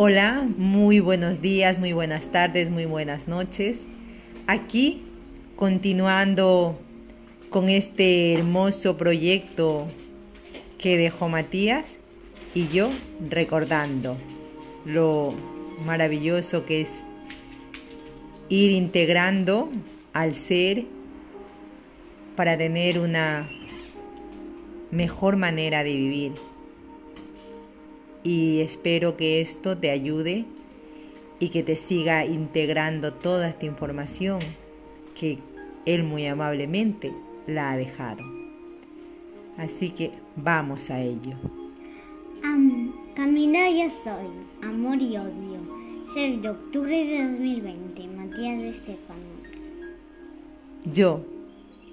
Hola, muy buenos días, muy buenas tardes, muy buenas noches. Aquí, continuando con este hermoso proyecto que dejó Matías y yo recordando lo maravilloso que es ir integrando al ser para tener una mejor manera de vivir y espero que esto te ayude y que te siga integrando toda esta información que él muy amablemente la ha dejado. Así que vamos a ello. caminar ya soy, amor y odio. 6 de octubre de 2020, Matías de Estefano. Yo,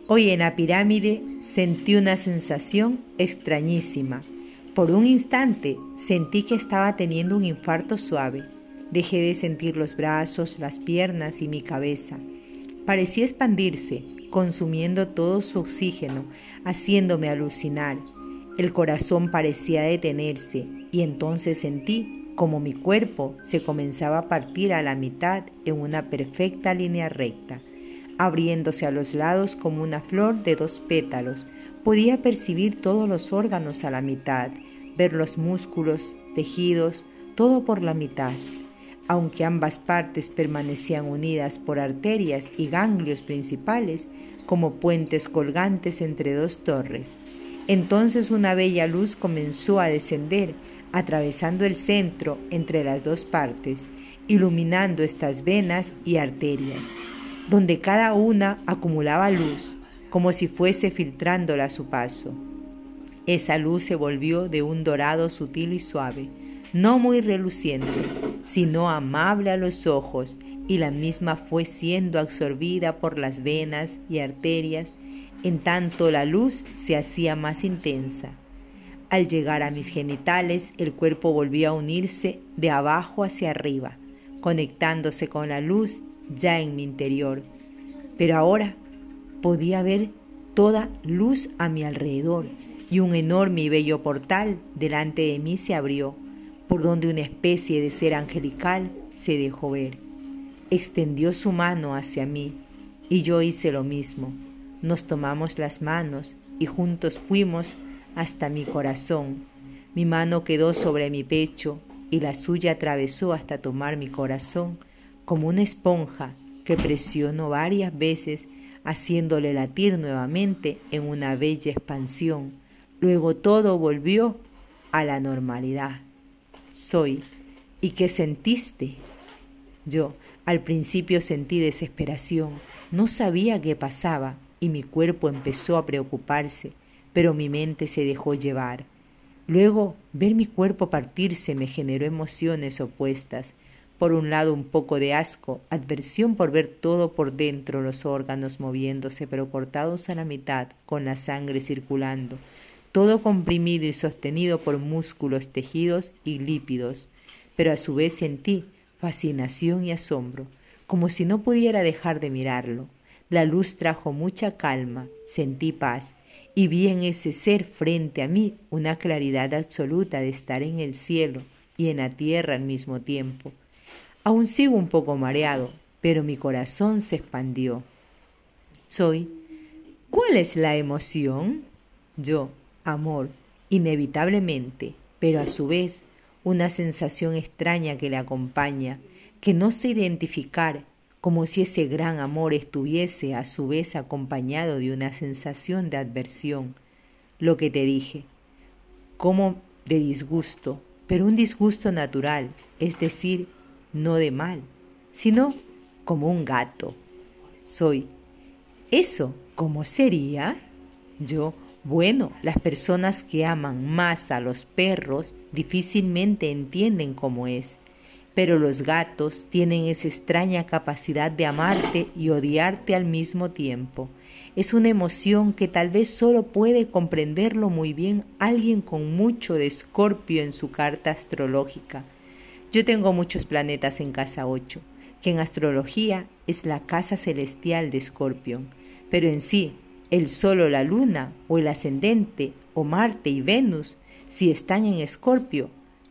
hoy en la pirámide, sentí una sensación extrañísima por un instante sentí que estaba teniendo un infarto suave. Dejé de sentir los brazos, las piernas y mi cabeza. Parecía expandirse, consumiendo todo su oxígeno, haciéndome alucinar. El corazón parecía detenerse y entonces sentí como mi cuerpo se comenzaba a partir a la mitad en una perfecta línea recta, abriéndose a los lados como una flor de dos pétalos. Podía percibir todos los órganos a la mitad ver los músculos, tejidos, todo por la mitad, aunque ambas partes permanecían unidas por arterias y ganglios principales como puentes colgantes entre dos torres. Entonces una bella luz comenzó a descender, atravesando el centro entre las dos partes, iluminando estas venas y arterias, donde cada una acumulaba luz, como si fuese filtrándola a su paso. Esa luz se volvió de un dorado sutil y suave, no muy reluciente, sino amable a los ojos, y la misma fue siendo absorbida por las venas y arterias, en tanto la luz se hacía más intensa. Al llegar a mis genitales, el cuerpo volvió a unirse de abajo hacia arriba, conectándose con la luz ya en mi interior. Pero ahora podía ver toda luz a mi alrededor y un enorme y bello portal delante de mí se abrió, por donde una especie de ser angelical se dejó ver. Extendió su mano hacia mí y yo hice lo mismo. Nos tomamos las manos y juntos fuimos hasta mi corazón. Mi mano quedó sobre mi pecho y la suya atravesó hasta tomar mi corazón como una esponja que presionó varias veces haciéndole latir nuevamente en una bella expansión Luego todo volvió a la normalidad. Soy. ¿Y qué sentiste? Yo al principio sentí desesperación, no sabía qué pasaba y mi cuerpo empezó a preocuparse, pero mi mente se dejó llevar. Luego, ver mi cuerpo partirse me generó emociones opuestas. Por un lado un poco de asco, adversión por ver todo por dentro, los órganos moviéndose pero cortados a la mitad, con la sangre circulando, todo comprimido y sostenido por músculos, tejidos y lípidos, pero a su vez sentí fascinación y asombro, como si no pudiera dejar de mirarlo. La luz trajo mucha calma, sentí paz, y vi en ese ser frente a mí una claridad absoluta de estar en el cielo y en la tierra al mismo tiempo. Aún sigo un poco mareado, pero mi corazón se expandió. Soy. ¿Cuál es la emoción? Yo amor, inevitablemente, pero a su vez una sensación extraña que le acompaña, que no sé identificar, como si ese gran amor estuviese a su vez acompañado de una sensación de adversión. Lo que te dije, como de disgusto, pero un disgusto natural, es decir, no de mal, sino como un gato. Soy. ¿Eso cómo sería? Yo bueno, las personas que aman más a los perros difícilmente entienden cómo es, pero los gatos tienen esa extraña capacidad de amarte y odiarte al mismo tiempo. Es una emoción que tal vez solo puede comprenderlo muy bien alguien con mucho de escorpio en su carta astrológica. Yo tengo muchos planetas en casa 8, que en astrología es la casa celestial de escorpio, pero en sí el Sol o la Luna, o el ascendente, o Marte y Venus, si están en Escorpio,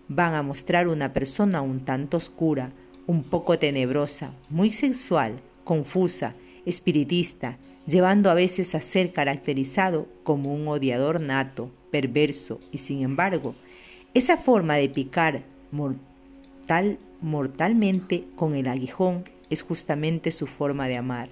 van a mostrar una persona un tanto oscura, un poco tenebrosa, muy sexual, confusa, espiritista, llevando a veces a ser caracterizado como un odiador nato, perverso, y sin embargo, esa forma de picar mortal, mortalmente con el aguijón es justamente su forma de amar,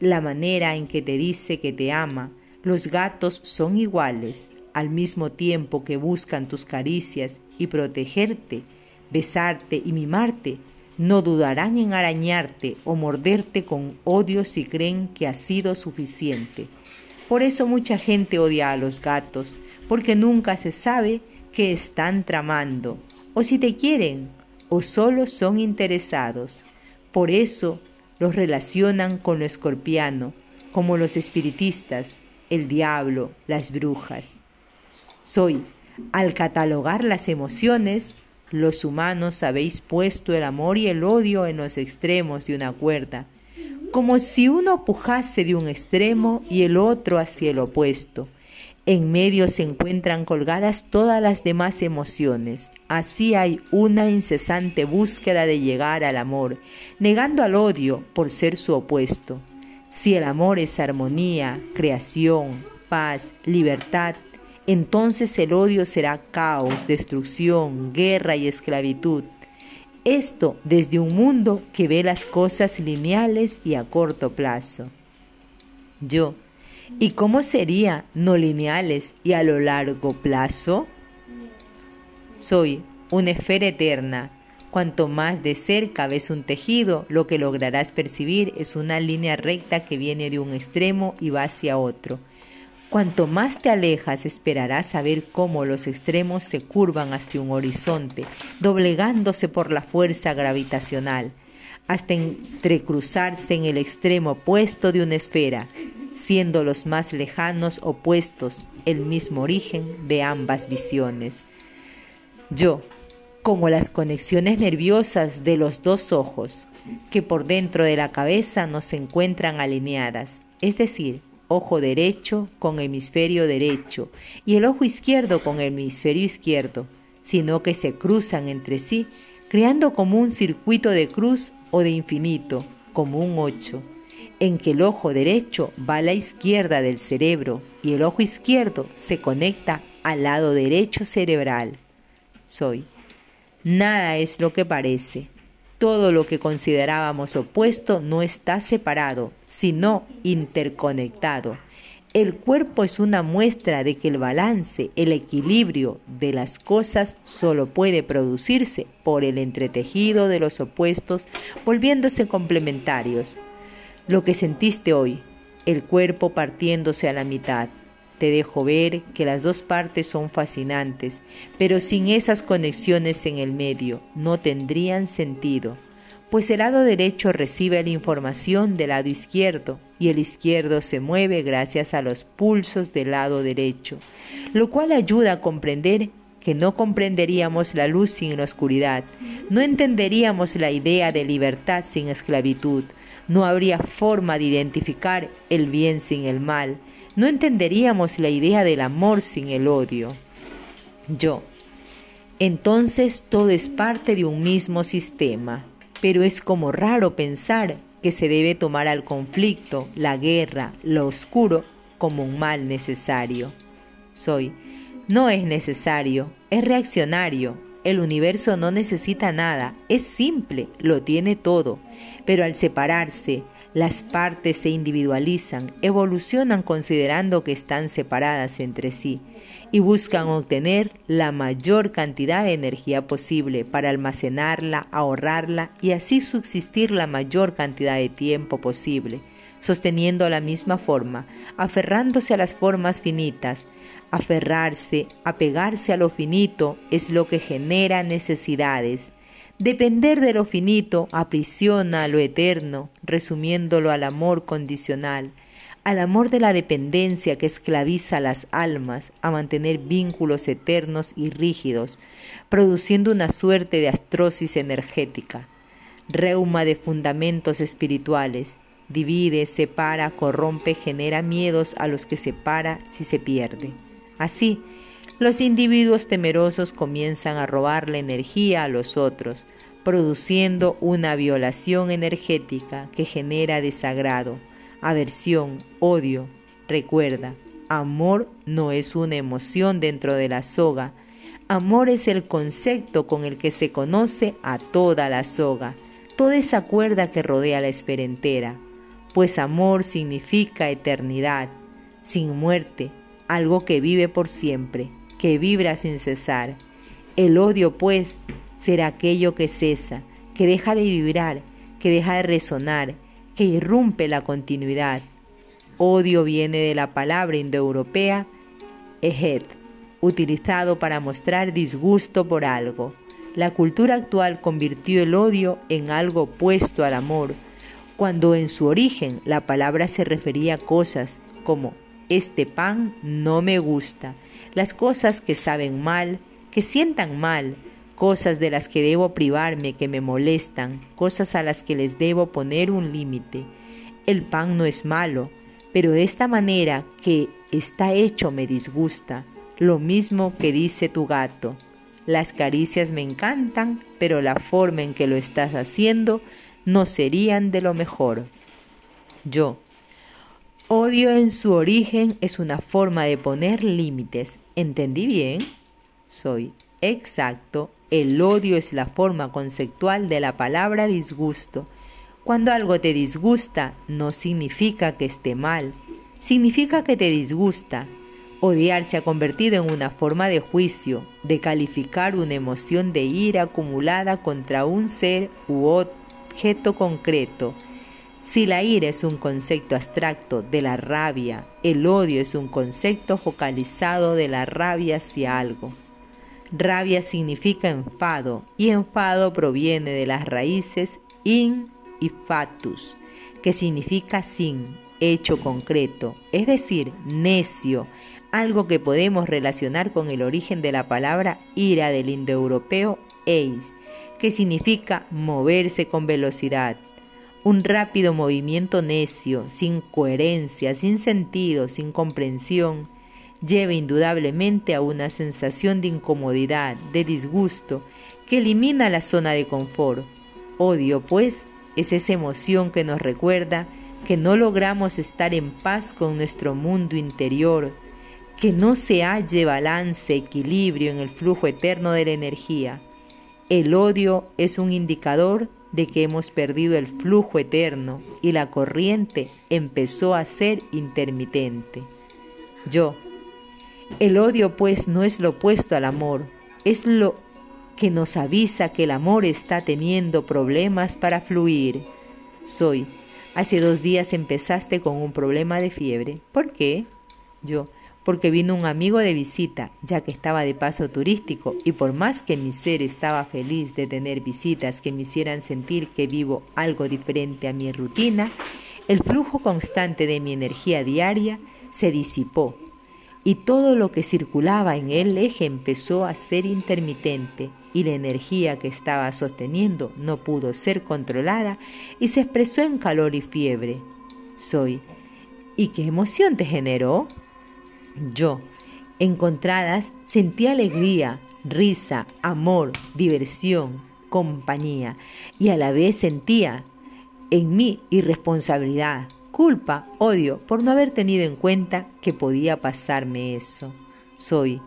la manera en que te dice que te ama. Los gatos son iguales, al mismo tiempo que buscan tus caricias y protegerte, besarte y mimarte, no dudarán en arañarte o morderte con odio si creen que ha sido suficiente. Por eso mucha gente odia a los gatos, porque nunca se sabe qué están tramando, o si te quieren, o solo son interesados. Por eso los relacionan con lo escorpiano, como los espiritistas, el diablo, las brujas. Soy, al catalogar las emociones, los humanos habéis puesto el amor y el odio en los extremos de una cuerda, como si uno pujase de un extremo y el otro hacia el opuesto. En medio se encuentran colgadas todas las demás emociones. Así hay una incesante búsqueda de llegar al amor, negando al odio por ser su opuesto. Si el amor es armonía, creación, paz, libertad, entonces el odio será caos, destrucción, guerra y esclavitud. Esto desde un mundo que ve las cosas lineales y a corto plazo. Yo, ¿y cómo sería no lineales y a lo largo plazo? Soy una esfera eterna. Cuanto más de cerca ves un tejido, lo que lograrás percibir es una línea recta que viene de un extremo y va hacia otro Cuanto más te alejas, esperarás saber cómo los extremos se curvan hacia un horizonte, doblegándose por la fuerza gravitacional, hasta entrecruzarse en el extremo opuesto de una esfera, siendo los más lejanos opuestos el mismo origen de ambas visiones. Yo, como las conexiones nerviosas de los dos ojos, que por dentro de la cabeza no se encuentran alineadas, es decir, ojo derecho con hemisferio derecho y el ojo izquierdo con hemisferio izquierdo, sino que se cruzan entre sí, creando como un circuito de cruz o de infinito, como un ocho, en que el ojo derecho va a la izquierda del cerebro y el ojo izquierdo se conecta al lado derecho cerebral. Soy. Nada es lo que parece. Todo lo que considerábamos opuesto no está separado, sino interconectado. El cuerpo es una muestra de que el balance, el equilibrio de las cosas solo puede producirse por el entretejido de los opuestos volviéndose complementarios. Lo que sentiste hoy, el cuerpo partiéndose a la mitad, te dejo ver que las dos partes son fascinantes, pero sin esas conexiones en el medio no tendrían sentido, pues el lado derecho recibe la información del lado izquierdo y el izquierdo se mueve gracias a los pulsos del lado derecho, lo cual ayuda a comprender que no comprenderíamos la luz sin la oscuridad, no entenderíamos la idea de libertad sin esclavitud, no habría forma de identificar el bien sin el mal, no entenderíamos la idea del amor sin el odio. Yo. Entonces todo es parte de un mismo sistema, pero es como raro pensar que se debe tomar al conflicto, la guerra, lo oscuro como un mal necesario. Soy. No es necesario, es reaccionario. El universo no necesita nada, es simple, lo tiene todo, pero al separarse, las partes se individualizan, evolucionan considerando que están separadas entre sí y buscan obtener la mayor cantidad de energía posible para almacenarla, ahorrarla y así subsistir la mayor cantidad de tiempo posible, sosteniendo la misma forma, aferrándose a las formas finitas. Aferrarse, apegarse a lo finito es lo que genera necesidades Depender de lo finito aprisiona a lo eterno, resumiéndolo al amor condicional, al amor de la dependencia que esclaviza a las almas a mantener vínculos eternos y rígidos, produciendo una suerte de astrosis energética, reuma de fundamentos espirituales, divide, separa, corrompe, genera miedos a los que separa si se pierde. Así, los individuos temerosos comienzan a robarle energía a los otros, produciendo una violación energética que genera desagrado, aversión, odio. Recuerda, amor no es una emoción dentro de la soga, amor es el concepto con el que se conoce a toda la soga, toda esa cuerda que rodea la espera entera, pues amor significa eternidad, sin muerte, algo que vive por siempre, que vibra sin cesar. El odio, pues, será aquello que cesa, que deja de vibrar, que deja de resonar, que irrumpe la continuidad. Odio viene de la palabra indoeuropea ejet, utilizado para mostrar disgusto por algo. La cultura actual convirtió el odio en algo opuesto al amor, cuando en su origen la palabra se refería a cosas como este pan no me gusta, las cosas que saben mal, que sientan mal, cosas de las que debo privarme, que me molestan, cosas a las que les debo poner un límite. El pan no es malo, pero de esta manera que está hecho me disgusta, lo mismo que dice tu gato. Las caricias me encantan, pero la forma en que lo estás haciendo no serían de lo mejor. Yo. Odio en su origen es una forma de poner límites. ¿Entendí bien? Soy exacto el odio es la forma conceptual de la palabra disgusto. Cuando algo te disgusta no significa que esté mal, significa que te disgusta. Odiar se ha convertido en una forma de juicio, de calificar una emoción de ira acumulada contra un ser u objeto concreto. Si la ira es un concepto abstracto de la rabia, el odio es un concepto focalizado de la rabia hacia algo. Rabia significa enfado y enfado proviene de las raíces in y fatus, que significa sin, hecho concreto, es decir, necio, algo que podemos relacionar con el origen de la palabra ira del indoeuropeo eis, que significa moverse con velocidad. Un rápido movimiento necio, sin coherencia, sin sentido, sin comprensión, lleva indudablemente a una sensación de incomodidad, de disgusto, que elimina la zona de confort. Odio, pues, es esa emoción que nos recuerda que no logramos estar en paz con nuestro mundo interior, que no se halle balance, equilibrio en el flujo eterno de la energía. El odio es un indicador de que hemos perdido el flujo eterno y la corriente empezó a ser intermitente. Yo, el odio pues no es lo opuesto al amor, es lo que nos avisa que el amor está teniendo problemas para fluir. Soy, hace dos días empezaste con un problema de fiebre. ¿Por qué? Yo, porque vino un amigo de visita, ya que estaba de paso turístico, y por más que mi ser estaba feliz de tener visitas que me hicieran sentir que vivo algo diferente a mi rutina, el flujo constante de mi energía diaria se disipó y todo lo que circulaba en el eje empezó a ser intermitente y la energía que estaba sosteniendo no pudo ser controlada y se expresó en calor y fiebre. Soy. ¿Y qué emoción te generó? Yo, encontradas, sentí alegría, risa, amor, diversión, compañía y a la vez sentía en mí irresponsabilidad, culpa, odio por no haber tenido en cuenta que podía pasarme eso. Soy,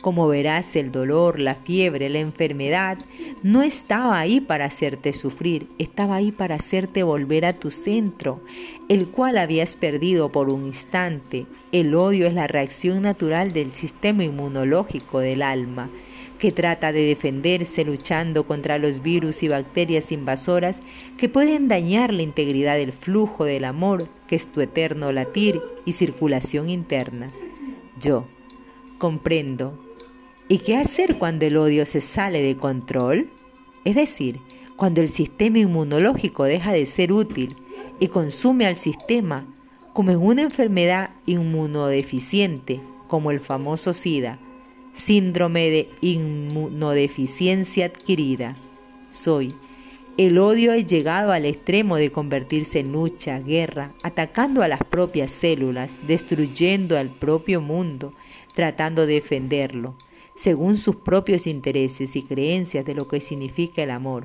como verás, el dolor, la fiebre, la enfermedad no estaba ahí para hacerte sufrir, estaba ahí para hacerte volver a tu centro, el cual habías perdido por un instante. El odio es la reacción natural del sistema inmunológico del alma que trata de defenderse luchando contra los virus y bacterias invasoras que pueden dañar la integridad del flujo del amor, que es tu eterno latir y circulación interna. Yo comprendo. ¿Y qué hacer cuando el odio se sale de control? Es decir, cuando el sistema inmunológico deja de ser útil y consume al sistema, como en una enfermedad inmunodeficiente, como el famoso SIDA, síndrome de inmunodeficiencia adquirida. Soy. El odio ha llegado al extremo de convertirse en lucha, guerra, atacando a las propias células, destruyendo al propio mundo, tratando de defenderlo, según sus propios intereses y creencias de lo que significa el amor.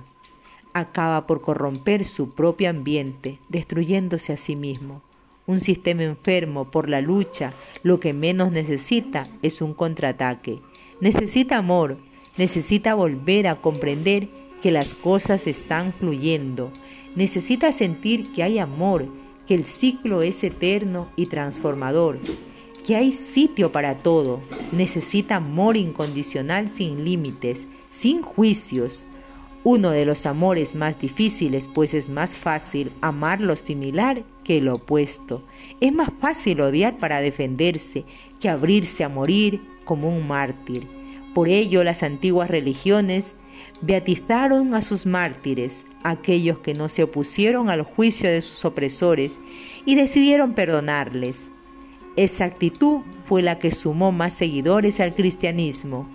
Acaba por corromper su propio ambiente, destruyéndose a sí mismo. Un sistema enfermo por la lucha lo que menos necesita es un contraataque. Necesita amor, necesita volver a comprender que las cosas están fluyendo. Necesita sentir que hay amor, que el ciclo es eterno y transformador, que hay sitio para todo. Necesita amor incondicional sin límites, sin juicios. Uno de los amores más difíciles, pues es más fácil amar lo similar que lo opuesto. Es más fácil odiar para defenderse que abrirse a morir como un mártir. Por ello las antiguas religiones beatizaron a sus mártires, aquellos que no se opusieron al juicio de sus opresores y decidieron perdonarles. Esa actitud fue la que sumó más seguidores al cristianismo.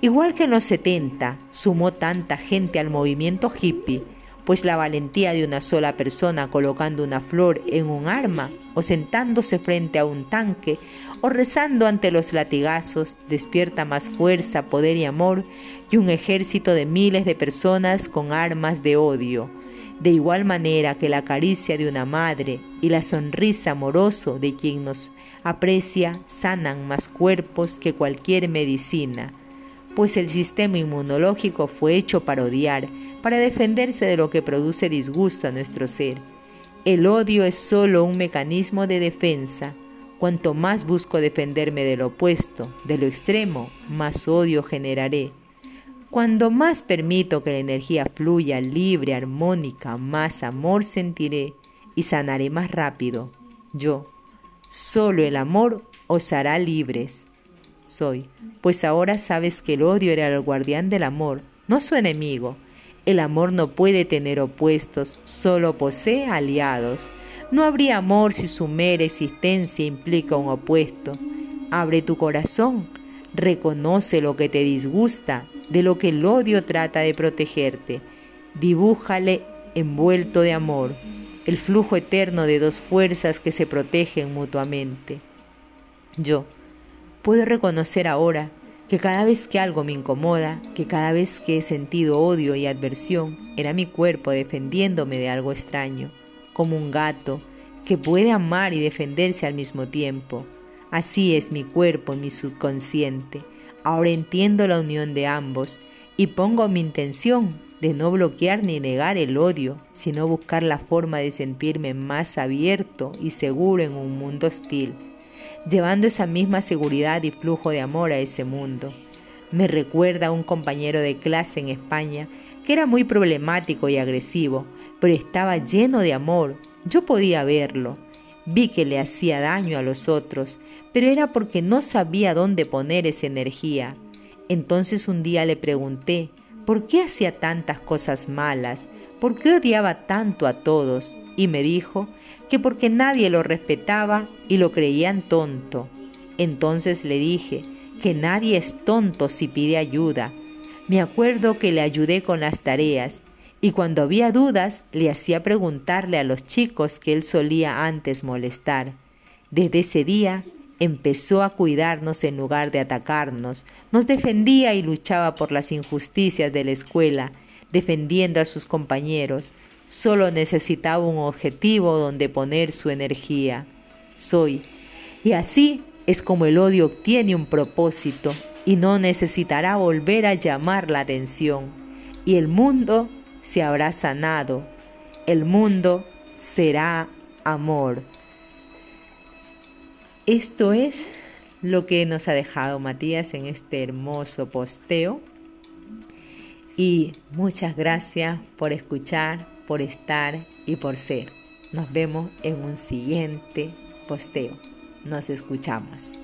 Igual que en los 70 sumó tanta gente al movimiento hippie, pues la valentía de una sola persona colocando una flor en un arma o sentándose frente a un tanque o rezando ante los latigazos despierta más fuerza, poder y amor y un ejército de miles de personas con armas de odio. De igual manera que la caricia de una madre y la sonrisa amoroso de quien nos aprecia sanan más cuerpos que cualquier medicina, pues el sistema inmunológico fue hecho para odiar, para defenderse de lo que produce disgusto a nuestro ser. El odio es solo un mecanismo de defensa. Cuanto más busco defenderme de lo opuesto, de lo extremo, más odio generaré. Cuando más permito que la energía fluya libre, armónica, más amor sentiré y sanaré más rápido. Yo, solo el amor os hará libres. Soy, pues ahora sabes que el odio era el guardián del amor, no su enemigo, el amor no puede tener opuestos, solo posee aliados. No habría amor si su mera existencia implica un opuesto. Abre tu corazón, reconoce lo que te disgusta, de lo que el odio trata de protegerte. Dibújale envuelto de amor, el flujo eterno de dos fuerzas que se protegen mutuamente. Yo puedo reconocer ahora que cada vez que algo me incomoda, que cada vez que he sentido odio y adversión, era mi cuerpo defendiéndome de algo extraño, como un gato que puede amar y defenderse al mismo tiempo. Así es mi cuerpo, mi subconsciente. Ahora entiendo la unión de ambos y pongo mi intención de no bloquear ni negar el odio, sino buscar la forma de sentirme más abierto y seguro en un mundo hostil llevando esa misma seguridad y flujo de amor a ese mundo. Me recuerda a un compañero de clase en España que era muy problemático y agresivo, pero estaba lleno de amor. Yo podía verlo. Vi que le hacía daño a los otros, pero era porque no sabía dónde poner esa energía. Entonces un día le pregunté, ¿por qué hacía tantas cosas malas? ¿Por qué odiaba tanto a todos? Y me dijo que porque nadie lo respetaba y lo creían tonto. Entonces le dije que nadie es tonto si pide ayuda. Me acuerdo que le ayudé con las tareas y cuando había dudas le hacía preguntarle a los chicos que él solía antes molestar. Desde ese día empezó a cuidarnos en lugar de atacarnos, nos defendía y luchaba por las injusticias de la escuela, defendiendo a sus compañeros, Solo necesitaba un objetivo donde poner su energía. Soy. Y así es como el odio obtiene un propósito y no necesitará volver a llamar la atención. Y el mundo se habrá sanado. El mundo será amor. Esto es lo que nos ha dejado Matías en este hermoso posteo. Y muchas gracias por escuchar, por estar y por ser. Nos vemos en un siguiente posteo. Nos escuchamos.